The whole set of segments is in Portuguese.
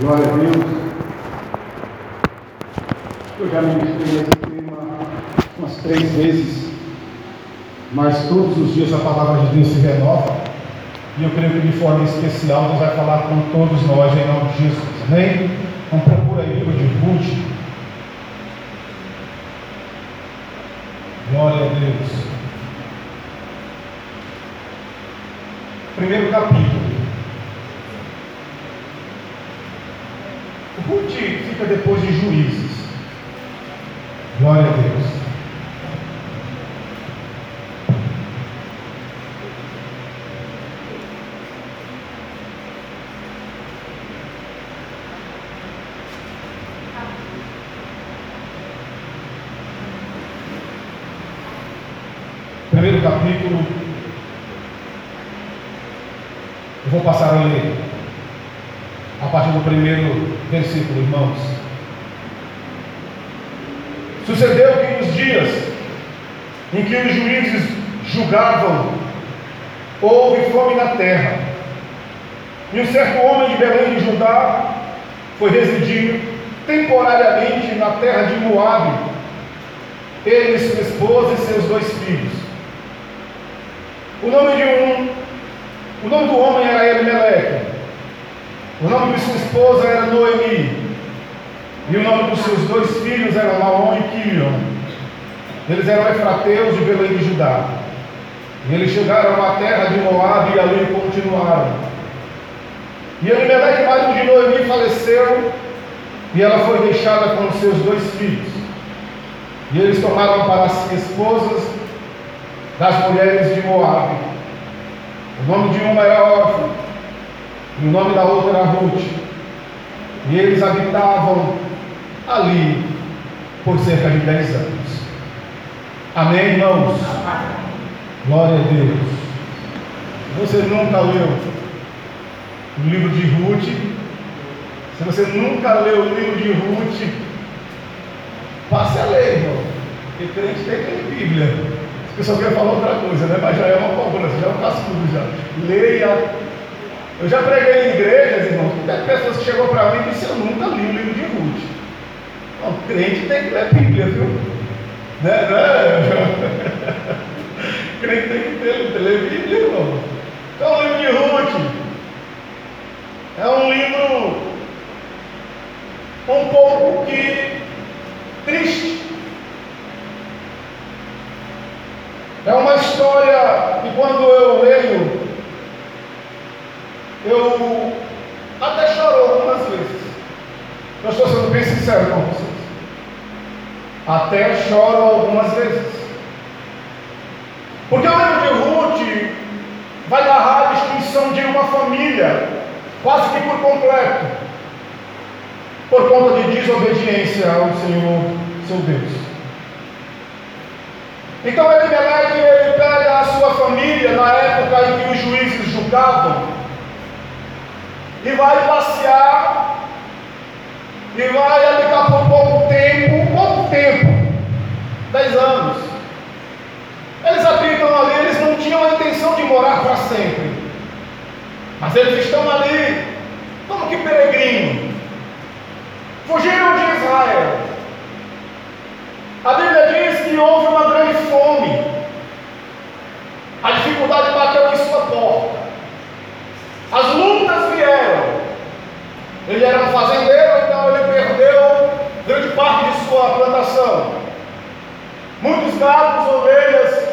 Glória a Deus. Eu já ministrei esse tema umas três vezes, mas todos os dias a palavra de Deus se renova. E eu creio que de forma especial Deus vai falar com todos nós em nome de Jesus. Amém? Então procura aí o de Ruth. Glória a Deus. Primeiro capítulo. Ruth fica depois de juízes. Glória a Deus. Primeiro capítulo. Eu vou passar a ler a partir do primeiro versículo, irmãos. Sucedeu que nos dias em que os juízes julgavam, houve fome na terra. E um certo homem de Belém de Judá foi residir temporariamente na terra de Moabe, ele, sua esposa e seus dois filhos. O nome de um, o nome do homem era Elimeleque, o nome de sua esposa era Noemi. E o nome dos seus dois filhos eram Laon e Quilion. Eles eram efrateus de Belém de Judá. E eles chegaram à terra de Moab e ali continuaram. E Elimelech, marido de Noemi, faleceu e ela foi deixada com os seus dois filhos. E eles tomaram para si esposas das mulheres de Moab. O nome de uma era órfã e o nome da outra era Ruth. E eles habitavam ali por cerca de 10 anos. Amém, irmãos? Glória a Deus. Você nunca leu o livro de Ruth? Se você nunca leu o livro de Ruth, passe a ler, irmão. Porque crente tem que ler Bíblia. O pessoal quer falar outra coisa, né? Mas já é uma cobrança, já é um cascudo já. Leia eu já preguei em igrejas, irmãos, tem pessoas que chegou para mim e disse, eu nunca li o livro de Ruth. Não, crente tem que ler Bíblia, viu? Né? né? crente tem que ter, ler Bíblia, irmão. Então o livro de Ruth é um livro um pouco que triste. É uma história que quando eu leio eu até chorou algumas vezes. Eu estou sendo bem sincero com vocês. Até choro algumas vezes. Porque o livro de Ruth vai narrar a destruição de uma família, quase que por completo, por conta de desobediência ao Senhor, seu Deus. Então Elimelech ele pega a sua família na época em que os juízes julgavam e vai passear e vai habitar por pouco tempo, pouco tempo, dez anos. Eles habitam ali, eles não tinham a intenção de morar para sempre, mas eles estão ali como que peregrinos, fugiram de Israel. A Bíblia diz que houve uma grande fome, a dificuldade bateu em sua porta. As lutas. Ele era um fazendeiro, então ele perdeu grande parte de sua plantação. Muitos gados, ovelhas,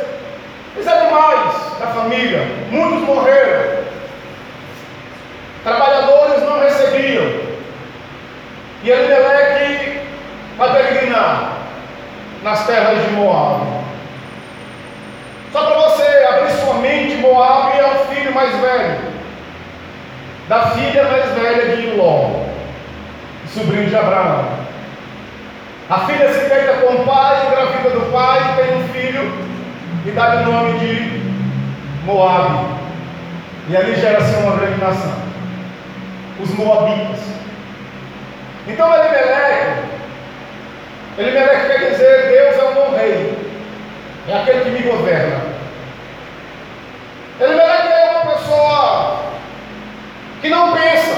os animais da família, muitos morreram. Trabalhadores não recebiam. E Elimelec vai peregrinar nas terras de Moab. Só para você abrir sua mente, Moab é o filho mais velho da filha mais velha de Ló, sobrinho de Abraão. A filha se deita com o pai, engravida do pai, tem um filho e dá-lhe o nome de Moabe. E ali gera-se uma grande nação. Os Moabitas. Então Elimelec, Elimelec quer dizer Deus é o meu rei. É aquele que me governa. Pessoa que não pensa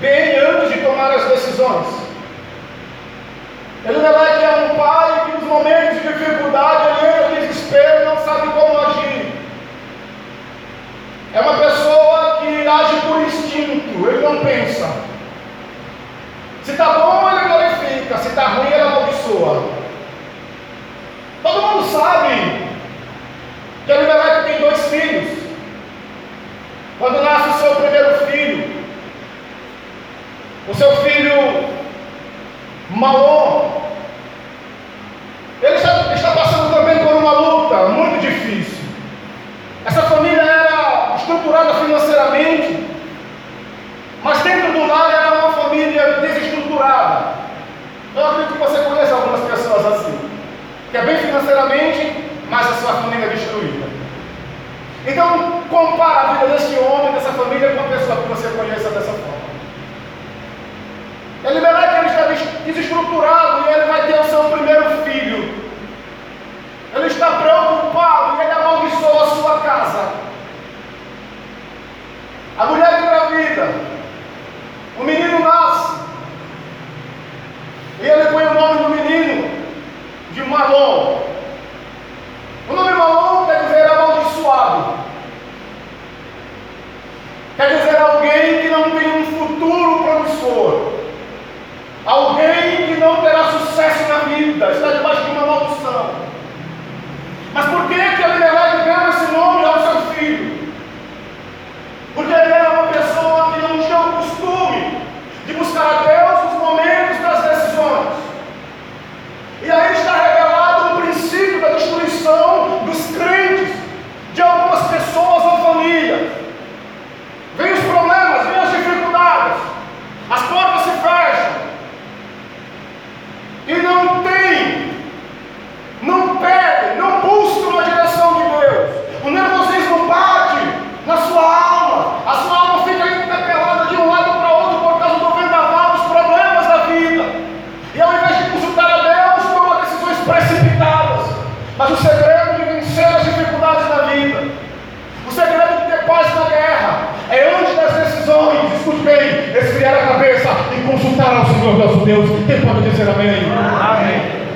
bem antes de tomar as decisões. Elimelec é um pai que nos momentos de dificuldade ele entra em desespero e não sabe como agir. É uma pessoa que age por instinto, ele não pensa. Se está bom, ele glorifica, se está ruim, ele amaldiçoa. Todo mundo sabe que Elimelec tem dois filhos. Quando nasce o seu primeiro filho, o seu filho Malon, ele está, está passando também por uma luta muito difícil. Essa família era estruturada financeiramente, mas dentro do lar era uma família desestruturada. Eu acredito que você conhece algumas pessoas assim, que é bem financeiramente, mas a sua família é destruída. Então, compara a vida desse homem, dessa família, com uma pessoa que você conheça dessa forma. Ele verá que ele está desestruturado e ele vai ter o seu primeiro filho. Ele está preocupado e ele amaldiçoa a sua casa. A mulher engravida. O menino nasce. E ele põe o nome do menino de Malom. O nome Malom quer dizer amaldiçoado. Quer dizer alguém que não tem um futuro promissor. Alguém que não terá sucesso na vida, está debaixo de uma maldição. Mas por que que Elimelec deu esse nome ao seu filho? Porque ele era uma pessoa que não tinha o costume de buscar a Deus nos momentos das decisões. E aí está revelado o princípio da destruição dos crentes, de algumas pessoas ou famílias. Vem os problemas, vem as dificuldades, as portas se fecham, e não tem, não pede, não busca a direção de Deus. O nervosismo bate na sua alma, a sua alma fica interpelada de um lado para outro por causa do vendaval, dos problemas da vida. E ao invés de consultar a Deus, toma decisões precipitadas. Mas o segredo de vencer as dificuldades da vida, o segredo de ter paz na guerra, é antes das decisões, escute bem, esfriar a cabeça e consultar ao Senhor nosso Deus. Quem pode dizer amém? Amém.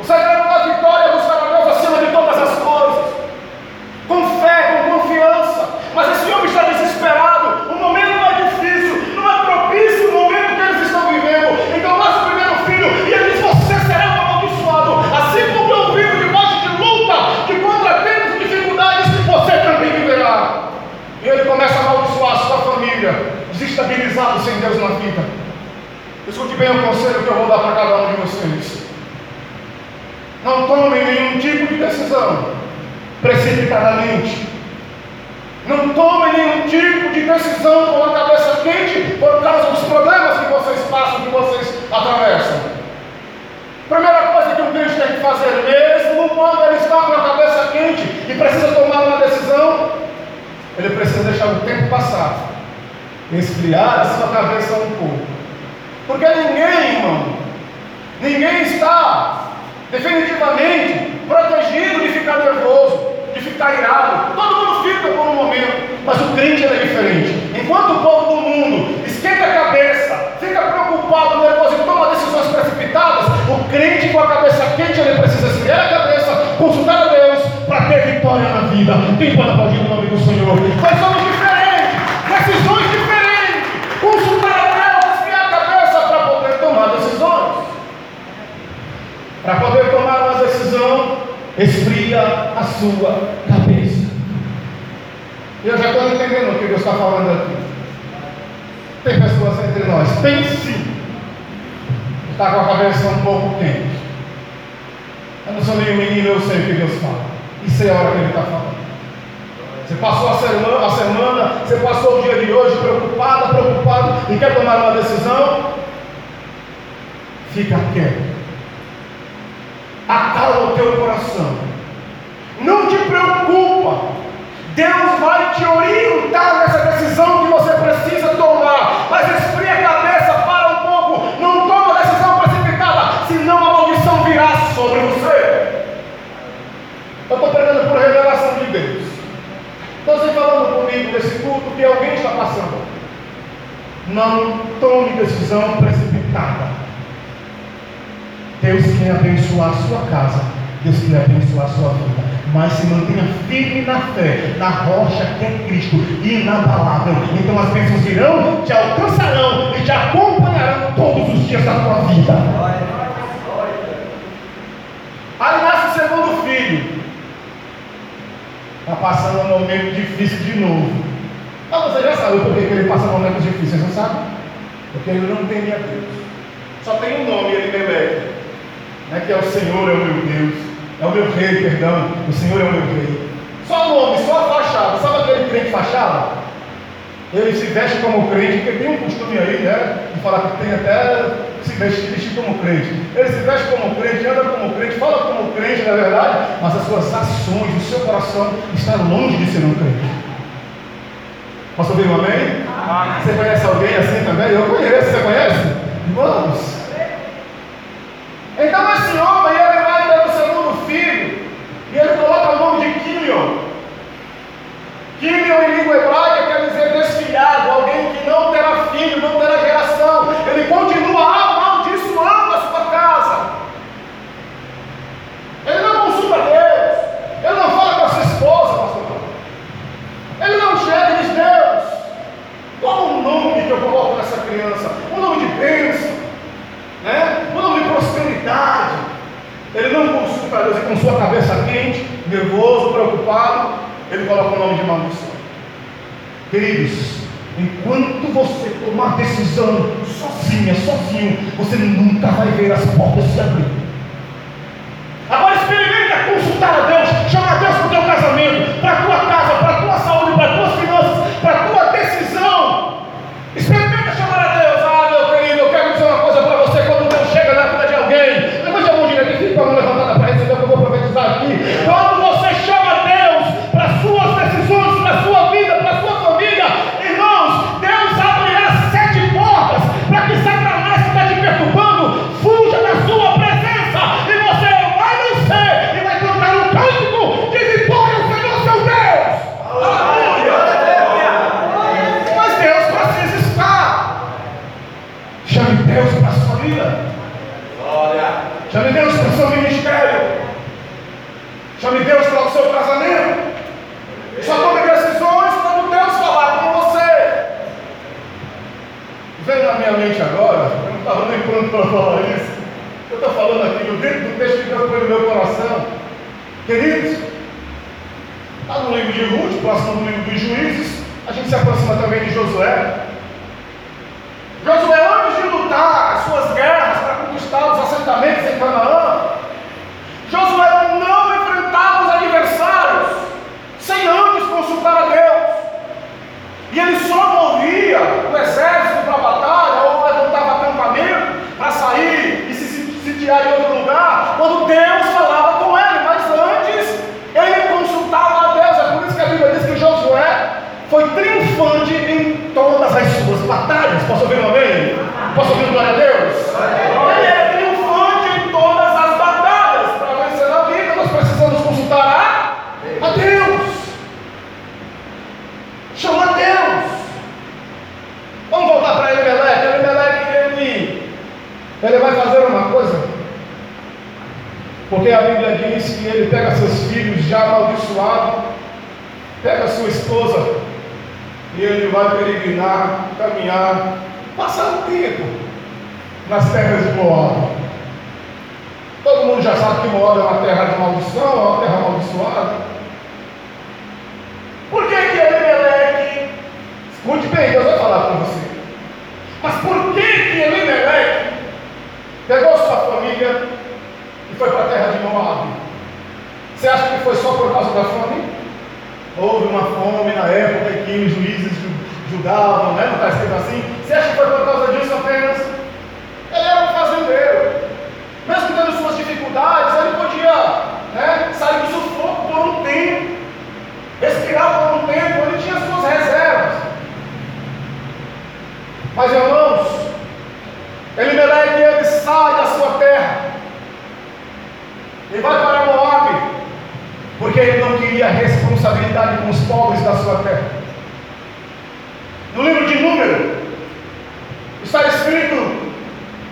O segredo da vitória é buscar a Deus acima de todas as coisas, com fé, com confiança. Mas esse homem está desesperado, o momento não é difícil, não é propício o momento que eles estão vivendo. Então nasce o primeiro filho e ele diz: Você será um amaldiçoado, assim como eu vivo debaixo de luta, de contratempos, dificuldades, você também viverá. E ele começa a amaldiçoar a sua família, desestabilizado sem Deus na vida. Escute bem o conselho que eu vou dar para cada um de vocês. Não tomem nenhum tipo de decisão precipitadamente. Não tomem nenhum tipo de decisão com a cabeça quente por causa dos problemas que vocês passam, que vocês atravessam. Primeira coisa que um crente tem que fazer, mesmo quando ele está com a cabeça quente e precisa tomar uma decisão, ele precisa deixar o tempo passar, esfriar a sua cabeça um pouco. Porque ninguém, irmão, ninguém está definitivamente protegido de ficar nervoso, de ficar irado. Todo mundo fica por um momento, mas o crente é diferente. Enquanto o povo do mundo esquenta a cabeça, fica preocupado, nervoso e toma decisões precipitadas, o crente com a cabeça quente ele precisa esfriar a cabeça, consultar a Deus para ter vitória na vida. Quem pode aplaudir o nome do Senhor? Nós somos diferentes, decisões diferentes. Consultar a Deus, esfriar a cabeça para poder tomar decisões. Para poder tomar uma decisão, esfria a sua cabeça. Eu já estou entendendo o que Deus está falando aqui. Tem pessoas entre nós, tem sim. Está com a cabeça um pouco quente. Eu não sou nenhum menino, eu sei o que Deus fala. Isso é a hora que Ele está falando. Você passou a semana, a semana, você passou o dia de hoje preocupada, preocupado e quer tomar uma decisão? Fica quieto. Acalma o teu coração. Não te preocupa. Deus vai te orientar nessa decisão que você precisa tomar. Mas esfria a cabeça, para um pouco. Não toma decisão precipitada, senão a maldição virá sobre você. Eu estou pregando por revelação de Deus. Então você falando comigo nesse culto que alguém está passando. Não tome decisão precipitada. Deus quer abençoar a sua casa. Deus quer abençoar a sua vida. Mas se mantenha firme na fé, na rocha que é Cristo, inabalável. Então as bênçãos virão, te alcançarão e te acompanharão todos os dias da tua vida. Aí nasce o segundo filho. Está passando um momento difícil de novo. Mas você já sabe por que ele passa momentos difíceis, não sabe? Porque ele não temia Deus. Só tem um nome, ele Meleque. Né, que é o Senhor é o meu Deus. É o meu rei, perdão. O Senhor é o meu rei. Só o nome, só a fachada. Sabe aquele crente fachada? Ele se veste como crente, porque tem um costume aí, né? De falar que tem até se vestir, vestir como crente. Ele se veste como crente, anda como crente, fala como crente, na verdade, mas as suas ações, o seu coração está longe de ser um crente. Posso ouvir um amém? amém? Você conhece alguém assim também? Eu conheço, você conhece? Vamos. Então esse homem, ele vai ter o segundo filho, e ele coloca o nome de Kilion. Kilion em língua hebraica quer dizer desfilhado, vida. Chame Deus para o seu ministério. Chame Deus para o seu casamento. Só tome decisões quando Deus falar com você. Vem na minha mente agora, eu não estava nem pronto para falar isso. Eu estou falando aqui no dentro do texto que Deus põe no meu coração. Queridos, está no livro de Ruth, próximo do livro dos juízes, a gente se aproxima também de. Josué, antes de lutar as suas conquistar os assentamentos em Canaã, Josué não enfrentava os adversários sem antes consultar a Deus. E ele só movia o exército para a batalha ou levantava acampamento para sair e se sitiar em outro lugar quando Deus falava com ele. Mas antes ele consultava a Deus. É por isso que a Bíblia diz que Josué foi triunfante em todas as suas batalhas. Posso ouvir um amém? Posso ouvir um glória a Deus? Ele é triunfante em todas as batalhas. Para vencer a vida, nós precisamos consultar a, a Deus. Chama a Deus. Vamos voltar para Elimeleque. Elimeleque, ele, ele vai fazer uma coisa. Porque a Bíblia diz que ele pega seus filhos já amaldiçoados, pega sua esposa, e ele vai peregrinar, caminhar, passar um tempo nas terras de Moab. Todo mundo já sabe que Moab é uma terra de maldição, é uma terra amaldiçoada. Por que que Elimeleque, escute bem, Deus vai falar com você. Mas por que que Elimeleque pegou sua família foi para a terra de Moab? Você acha que foi só por causa da fome? Houve uma fome na época em que os juízes julgavam, né? não está escrito assim? Você acha que foi por causa disso apenas? Ele era um fazendeiro. Mesmo tendo suas dificuldades, ele podia né, sair do sufoco por um tempo, respirar por um tempo, ele tinha suas reservas. Mas irmãos, Elimeleque ele sai da sua terra ele vai para Moab, porque ele não queria responsabilidade com os pobres da sua terra. No livro de Número, está escrito: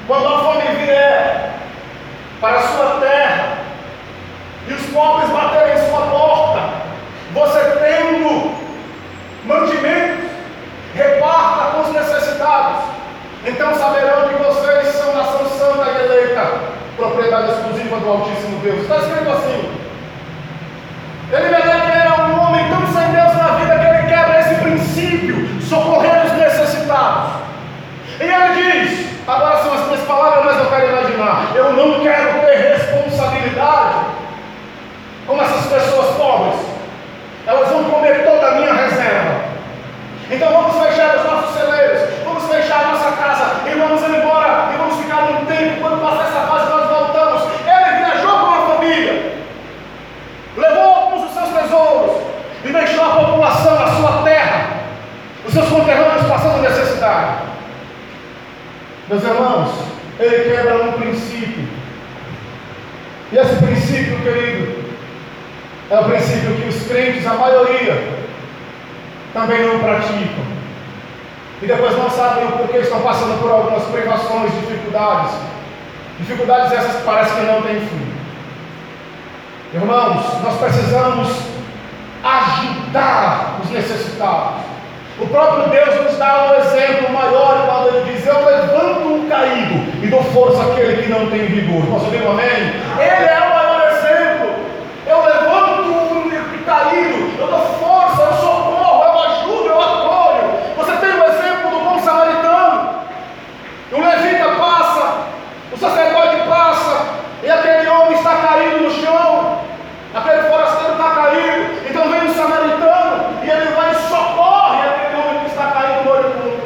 quando a fome vier para a sua terra, e os pobres baterem em sua porta, você tendo mantimentos, reparta com os necessitados, então saberão que vocês são nação santa e eleita, propriedade exclusiva do Altíssimo Deus. Está escrito assim. Elimelec era um homem tão sem Deus na vida que ele quebra esse princípio, socorrer os necessitados. E ele diz: agora são as minhas palavras, mas eu quero imaginar. Eu não quero ter responsabilidade como essas pessoas pobres. Elas vão comer toda a minha reserva. Então vamos fechar os nossos celeiros, vamos fechar a nossa casa e vamos embora e vamos ficar um tempo. Quando passar essa fase, nós voltamos. Ele viajou com a família, levou alguns dos seus tesouros e deixou a população, a sua terra, os seus conterrâneos passando necessidade. Meus irmãos, ele quebra um princípio. E esse princípio, querido, é o princípio que os crentes, a maioria, também não praticam. E depois não sabem o porquê estão passando por algumas privações, dificuldades. Dificuldades essas que parece que não têm fim. Irmãos, nós precisamos ajudar os necessitados. O próprio Deus nos dá um exemplo maior quando ele diz: Eu levanto um caído e dou força àquele que não tem vigor. Posso ouvir um amém? Ele é o maior exemplo. Eu levanto um caído, eu dou força, eu socorro, eu ajudo, eu acolho. Você tem o exemplo do bom samaritano. O levita passa, o sacerdote passa, e aquele homem está caído no chão, aquele forasteiro está caído. Então vem o samaritano e ele vai e socorre aquele homem que está caído no moribundo.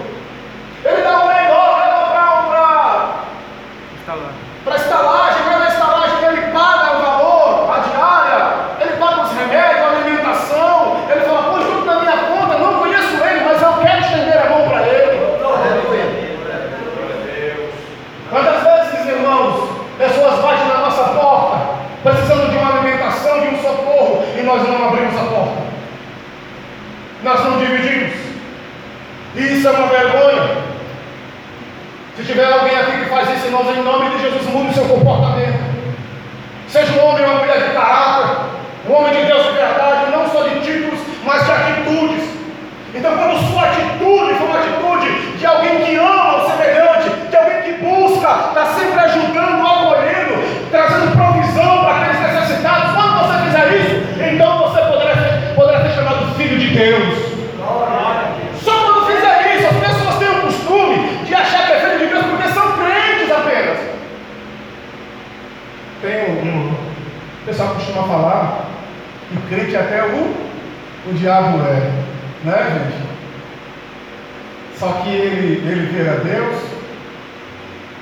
Ele dá o melhor, leva para para a estalagem, vai na estalagem que ele paga o valor, a diária, ele paga os remédios, a alimentação. Ele fala, põe tudo na minha conta, não conheço ele, mas eu quero estender a mão para ele. Quantas vezes, irmãos, pessoas batem na nossa porta, precisando de uma alimentação, de um socorro, e nós não abrimos a porta. Nós não dividimos. E isso é uma vergonha. Se tiver alguém aqui que faz isso, irmãos, em nome de Jesus, mude o seu comportamento. Seja um homem ou uma mulher de caráter, um homem de Deus de verdade, não só de títulos, mas de atitudes. Então, quando sua atitude for uma atitude de alguém que ama o semelhante, de alguém que busca, está sempre ajudando, acolhendo, trazendo provisão para aqueles necessitados, quando você fizer isso, então você poderá ser, poderá ser chamado filho de Deus. Só quando fizer isso, as pessoas têm o costume de achar que é filho de Deus porque são crentes apenas. Tem um, um o pessoal costuma falar que crente até o, o diabo é, né gente? Só que ele, ele vê a Deus,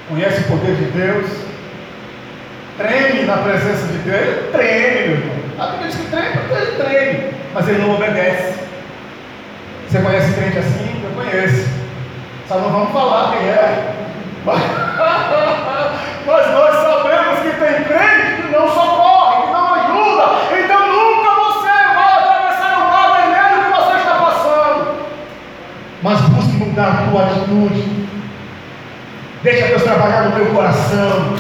conhece o poder de Deus, treme na presença de Deus, ele treme, meu irmão. A que treme, porque ele treme, mas ele não obedece. Você conhece crente assim? Eu conheço. Só não vamos falar quem é. Mas nós sabemos que tem crente que não socorre, que não ajuda. Então nunca você vai atravessar o mar vermelho que você está passando. Mas busque mudar a tua atitude. Deixa Deus trabalhar no teu coração.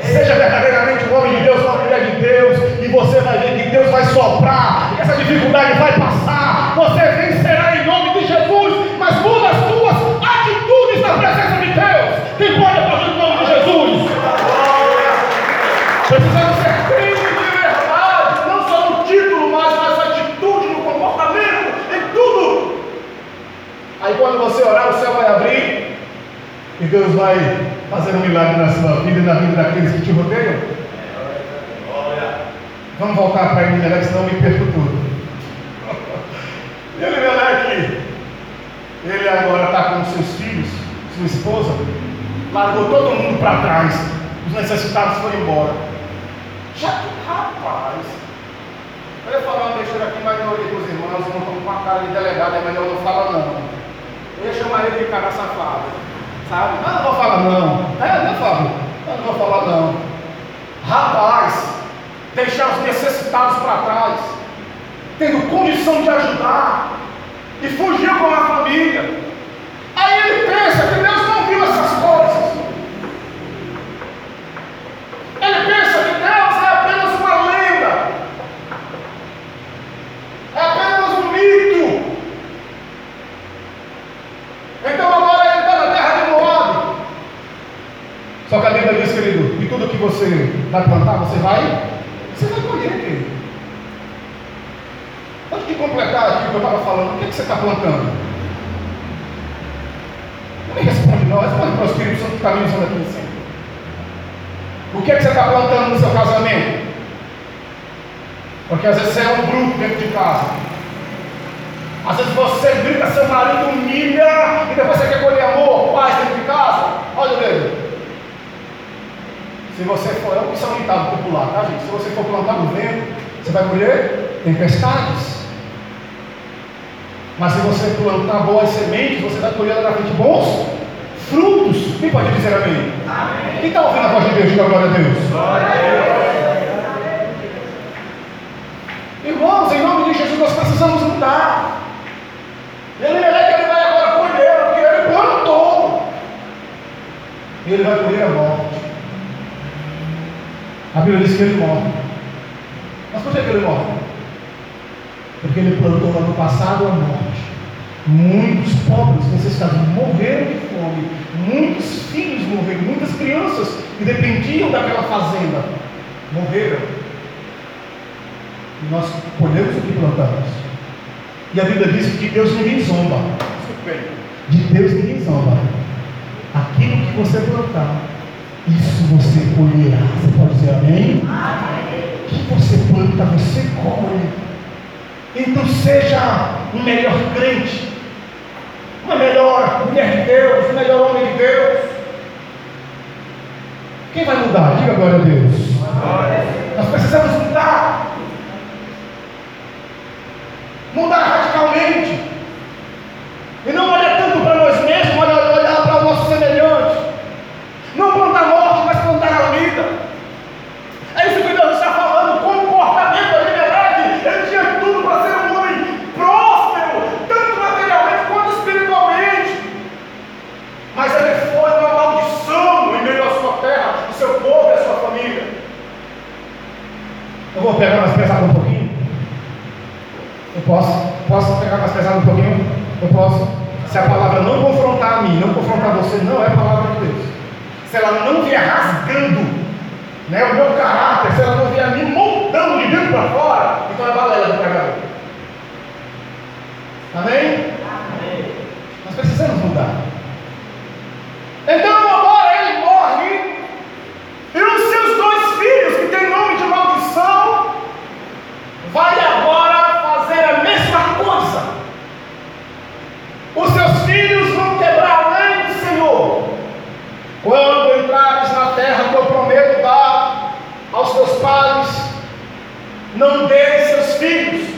Seja verdadeiramente um homem de Deus, uma mulher de Deus, e você vai ver que Deus vai soprar, e essa dificuldade vai passar, você vencerá em nome de Jesus, mas muda as tuas você orar, o céu vai abrir e Deus vai fazer um milagre na sua vida e na vida daqueles que te rodeiam. Vamos voltar para Elimelec, senão me perco tudo. Elimelec, ele agora está com seus filhos, sua esposa, largou todo mundo para trás. Os necessitados foram embora. Já que rapaz, eu ia falar uma besteira aqui, mas eu olhei para os irmãos, não estão com a cara de delegado, é melhor não falar não. Eu ele de cara safado. Sabe? Ah, não vou falar não. É, não falo. Eu não vou falar não. Rapaz, deixar os necessitados para trás, tendo condição de ajudar, e fugiu com a família. Aí ele pensa que Deus não viu essas coisas. Ele pensa que Deus é apenas uma lenda, é apenas um mito. Então agora ele está na terra de Moab. Só que a Bíblia diz, querido, que tudo que você vai plantar, você vai, você vai colher, querido. Antes de completar aqui o que eu estava falando, o que, é que você está plantando? Não me responde não, responde para o Espírito Santo que está me usando aqui em cima. O que é que você está plantando no seu casamento? Porque às vezes você é um bruto dentro de casa. Às vezes você grita, seu marido humilha e depois você quer colher amor, paz dentro de casa. Olha dedo. Se você for, é isso é um ditado popular, tá gente? Se você for plantar no vento, você vai colher tempestades. Mas se você plantar boas sementes, você vai colher na frente bons frutos. Quem pode dizer amém? amém. Quem está ouvindo a voz de Deus? Diga glória a Deus. Glória a Deus. Irmãos, em nome de Jesus, nós precisamos mudar. Ele é que ele vai agora colher, porque ele plantou. E ele vai colher a morte. A Bíblia diz que ele morre. Mas por que ele morre? Porque ele plantou lá no passado a morte. Muitos pobres necessitados morreram de fome. Muitos filhos morreram. Muitas crianças que dependiam daquela fazenda morreram. E nós colhemos o que plantamos. E a Bíblia diz que de Deus ninguém zomba. De Deus ninguém zomba. Aquilo que você plantar, isso você colherá. Você pode dizer amém? amém. O que você planta, você colhe. Então seja um melhor crente, uma melhor mulher de Deus, um melhor homem de Deus. Quem vai mudar? Diga glória a Deus. Nós precisamos mudar. Mudar radicalmente. E não olhar tanto para nós mesmos, olhar, olhar para o nosso semelhante. Não plantar morte, mas plantar a vida. É isso que Deus está falando, comportamento, a liberdade. Ele tinha tudo para ser um homem próspero, tanto materialmente quanto espiritualmente. Mas ele foi uma maldição em meio à sua terra, o seu povo e a sua família. Eu vou pegar mais pesado um pouquinho. Eu posso? Posso pegar mais pesado um pouquinho? Eu posso? Se a palavra não confrontar a mim, não confrontar você, não é a palavra de Deus se ela não vier rasgando né, o meu caráter, se ela não vier me montando de dentro para fora, então é balela do pregador. Amém? Amém? Nós precisamos mudar. Então agora ele morre, e os seus dois filhos, que têm nome de maldição, vai agora fazer a mesma coisa. Os seus filhos vão quebrar a lei do Senhor. Quando entrares na terra que eu prometo dar aos teus pais, não deis seus filhos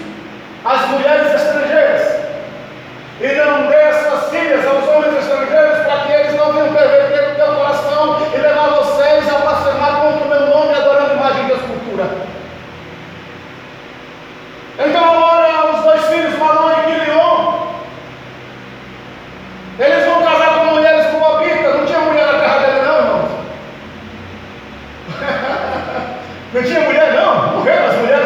às mulheres estrangeiras, e não dê suas filhas aos homens estrangeiros, para que eles não venham perverter o teu coração e levar vocês a blasfemar contra o meu nome, adorando imagem de escultura. Então agora os dois filhos, Malon e Quilion, eles vão casar com mulheres moabitas, não tinha mulher na terra dele não, irmãos. não tinha mulher não, morreram as mulheres.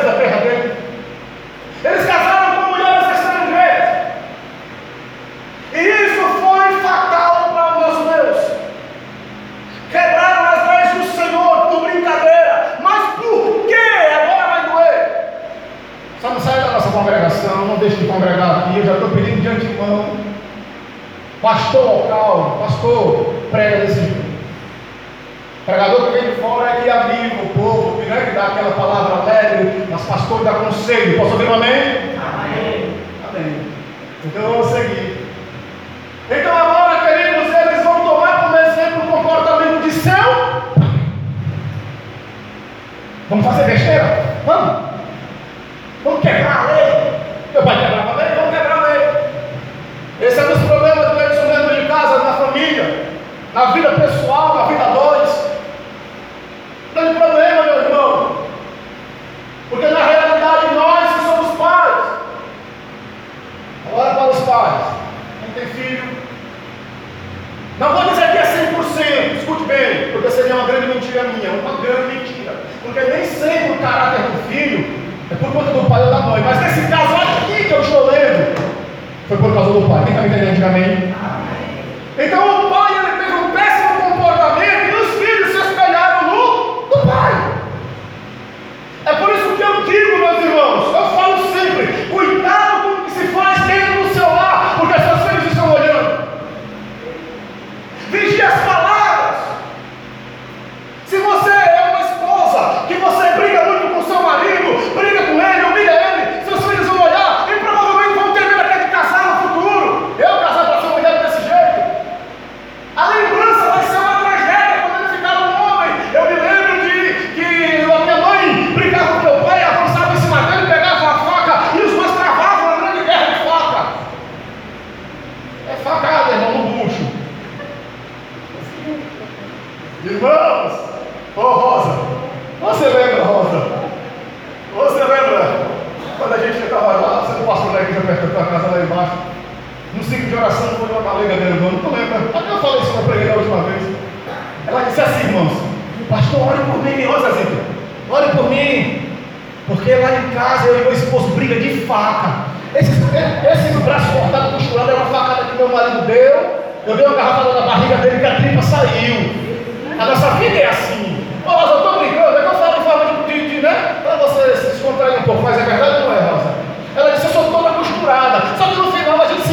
Eles casaram com mulheres estrangeiras. E isso foi fatal para o nosso Deus. Quebraram as leis do Senhor por brincadeira. Mas por quê? Agora vai doer. Não sai da nossa congregação, não deixe de congregar aqui. Eu já estou pedindo de antemão Pastor local, pastor, prega desse jeito. Pregador que vem de fora é que aviva o povo, que, né, que dá aquela palavra alegre, mas pastor dá conselho. Posso ouvir um amém? Amém. Amém. Então vamos seguir. Então agora, queridos, eles vão tomar como exemplo o comportamento de seu. Vamos fazer besteira? Vamos quebrar a lei? Meu pai quebrava a lei? Vamos quebrar a lei. Esse é um dos problemas do casa, na família, na vida pessoal, na vida dois. Não tem problema, meu irmão. Porque na realidade nós que somos pais. Agora para os pais. Filho. Não vou dizer que é 100%, escute bem, porque seria uma grande mentira minha, uma grande mentira. Porque nem sempre o caráter do filho é por conta do pai ou da mãe. Mas nesse caso aqui que eu estou lendo, foi por causa do pai. Quem está me entendendo? Diga amém. Então o pai ele teve um péssimo comportamento e os filhos Ô Rosa, você lembra, Rosa? Você lembra quando a gente estava lá, você não passou na igreja perto da tua casa lá embaixo? No ciclo de oração foi uma galega grandona, tu lembra? Até eu falei isso para preguei da última vez. Ela disse assim, irmãos, pastor, ore por mim, Zita, ore por mim. Porque lá em casa eu e meu esposo briga de faca. Esse, esse braço cortado, costurado, é uma facada que meu marido deu. Eu dei uma garrafada na barriga dele que a tripa saiu. A nossa vida é assim. Ô, Rosa, eu estou brincando, é que eu falo em forma de, de né? Para você se descontrair um pouco, mas é verdade ou não é, Rosa? Ela disse, eu sou toda costurada. Só que no final a gente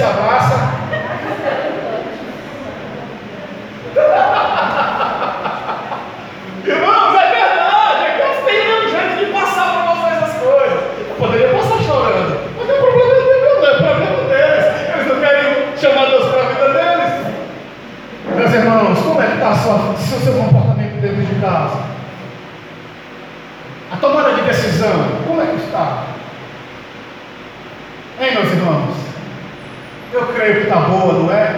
se abraça. Irmãos, é verdade, é que eu tenho um jeito de passar para vocês as coisas. Eu poderia passar chorando, mas não é problema não é problema deles. Eles não querem chamar Deus para a vida deles. Meus irmãos, como é que está o seu comportamento dentro de casa? A tomada de decisão, como é que está? Hein, meus irmãos? Eu creio que está boa, não é?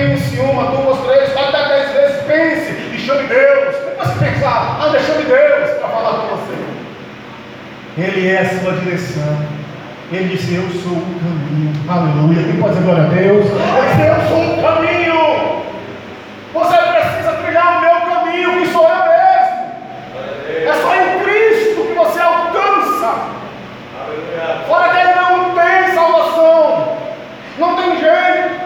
Pense uma, duas, três, até dez vezes, pense e chame Deus. Depois você pensar, anda, chame Deus para falar com você. Ele é a sua direção. Ele disse, eu sou o caminho. Aleluia. Quem pode dizer glória a Deus? Ele disse, eu sou o caminho. Você precisa trilhar o meu caminho, que sou eu mesmo. É só em Cristo que você alcança. Fora dele não tem salvação. Não tem jeito.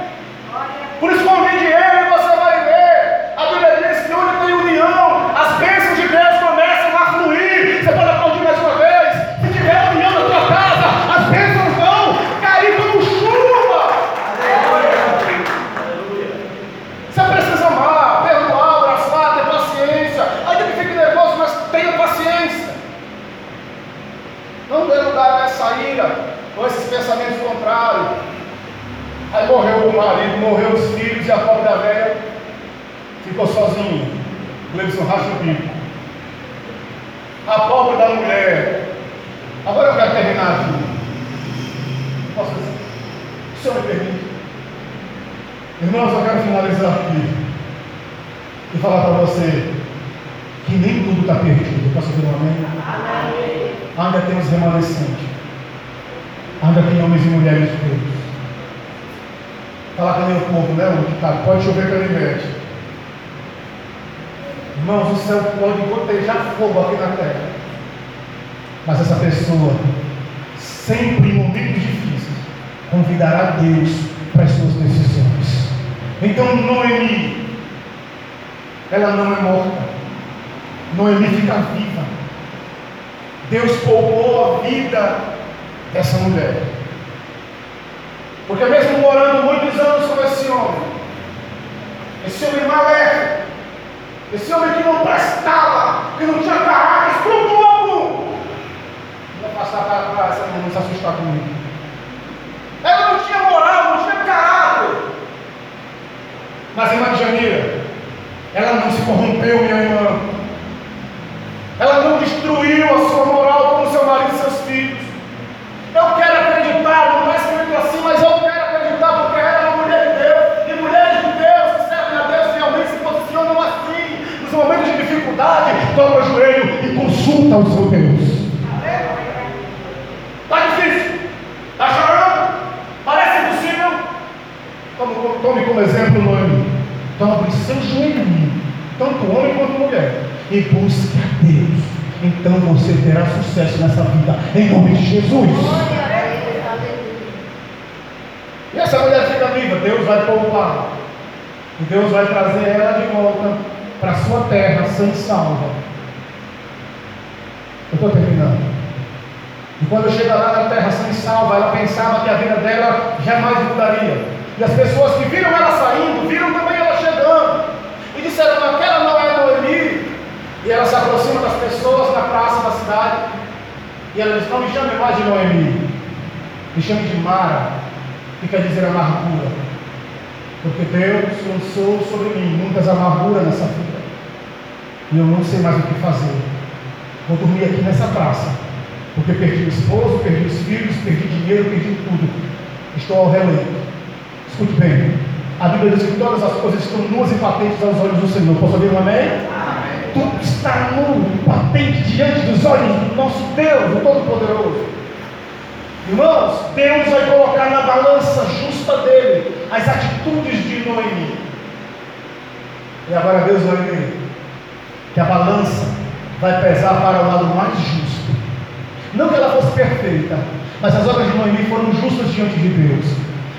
Por isso convide ele e você vai ver. A Bíblia diz que onde tem união, as bênçãos de Deus começam a fluir. Você pode aplaudir mais uma vez. Se tiver união na tua casa, as bênçãos vão cair como chuva. Você precisa amar, perdoar, abraçar, ter paciência. Ainda que fique nervoso, mas tenha paciência. Não dê lugar a essa ira, ou esses pensamentos contrários. Aí morreu o marido, morreu os filhos e a pobre da velha ficou sozinha. Clebson racha o bico. A pobre da mulher. Agora eu quero terminar aqui. Posso dizer? O senhor me permite? Irmãos, eu quero finalizar aqui e falar para você que nem tudo está perdido. Posso dizer um amém? amém? Ainda temos remanescentes. Ainda tem homens e mulheres de Deus. Falar nem o povo, né? O pode chover ele mete. Irmãos, o céu pode gotejar fogo aqui na terra. Mas essa pessoa, sempre em momentos difíceis, convidará Deus para as suas decisões. Então, Noemi, ela não é morta. Noemi fica viva. Deus poupou a vida dessa mulher. Porque mesmo morando muitos anos com esse homem, esse homem maléfico, esse homem que não prestava, que não tinha caráter escrúpulo algum, vou passar para essa mulher não se assustar comigo. Ela não tinha moral, não tinha caráter. Mas irmã Janira, ela não se corrompeu, minha irmã. Ela não destruiu a sua moral como seu marido e seus filhos. Eu quero acreditar, não está escrito assim, mas eu quero acreditar porque ela é uma mulher de Deus. E mulheres de Deus que servem a Deus realmente se posicionam assim. Nos momentos de dificuldade, dobra o joelho e consulta o seu Deus. Está difícil? Está chorando? Parece impossível? Tome, tome como exemplo Noemi. Dobre seu joelhinho, tanto homem quanto mulher e busque a Deus. Então você terá sucesso nessa vida, em nome de Jesus. E essa mulher fica viva, Deus vai poupar. E Deus vai trazer ela de volta para sua terra, e salva. Eu estou terminando. E quando chega lá na terra e salva, ela pensava que a vida dela jamais mudaria. E as pessoas que viram ela saindo, viram também ela chegando. E disseram, aquela não é Noemi, e ela se aproxima das pessoas na praça da cidade. E ela diz: Não me chame mais de Noemi, me chame de Mara, que quer dizer amargura. Porque Deus lançou sobre mim muitas amarguras nessa vida. E eu não sei mais o que fazer. Vou dormir aqui nessa praça. Porque perdi o esposo, perdi os filhos, perdi dinheiro, perdi tudo. Estou ao releito. Escute bem. A Bíblia diz que todas as coisas estão nuas e patentes aos olhos do Senhor. Posso ouvir um amém? Tudo está nu, patente diante dos olhos do nosso Deus, o Todo-Poderoso. Irmãos, Deus vai colocar na balança justa dele as atitudes de Noemi. E agora Deus vai ver que a balança vai pesar para o lado mais justo. Não que ela fosse perfeita, mas as obras de Noemi foram justas diante de Deus.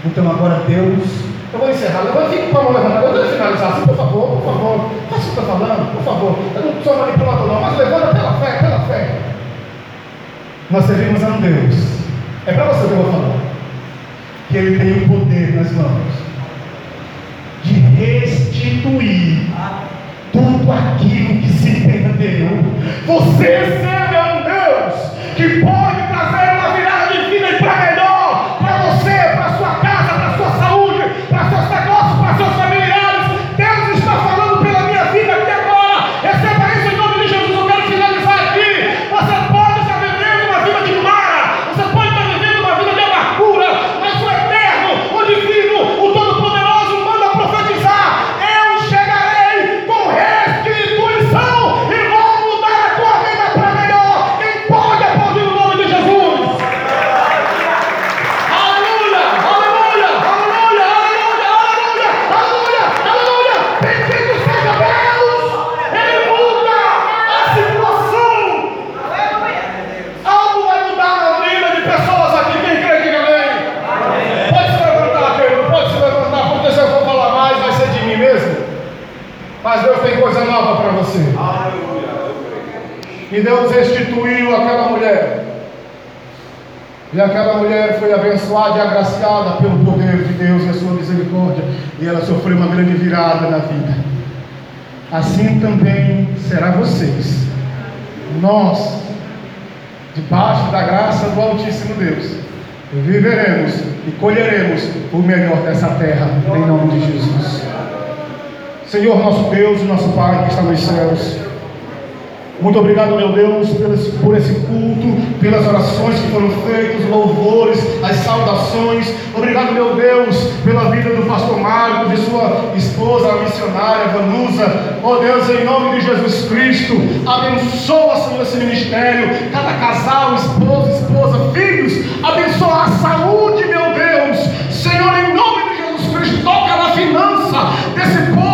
Então agora Deus eu vou encerrar. Levanta, fique com a mão levantada. Eu vou finalizar assim, por favor, por favor. Faça o que eu estou falando, por favor. Eu não sou manipulador, não, mas levanta pela fé, pela fé. Nós servimos a um Deus. É para você que eu vou falar. Que Ele tem o poder nas mãos de restituir tudo aquilo que se perdeu. Você serve a um Deus que pode E aquela mulher foi abençoada e agraciada pelo poder de Deus e a sua misericórdia. E ela sofreu uma grande virada na vida. Assim também será vocês. Nós, debaixo da graça do Altíssimo Deus, viveremos e colheremos o melhor dessa terra, em nome de Jesus. Senhor nosso Deus e nosso Pai que está nos céus. Muito obrigado, meu Deus, por esse culto, pelas orações que foram feitas, louvores, as saudações. Obrigado, meu Deus, pela vida do pastor Marcos, de sua esposa, a missionária Vanusa. Oh Deus, em nome de Jesus Cristo, abençoa, Senhor, esse ministério, cada casal, esposa, esposa, filhos. Abençoa a saúde, meu Deus. Senhor, em nome de Jesus Cristo, toca na finança desse povo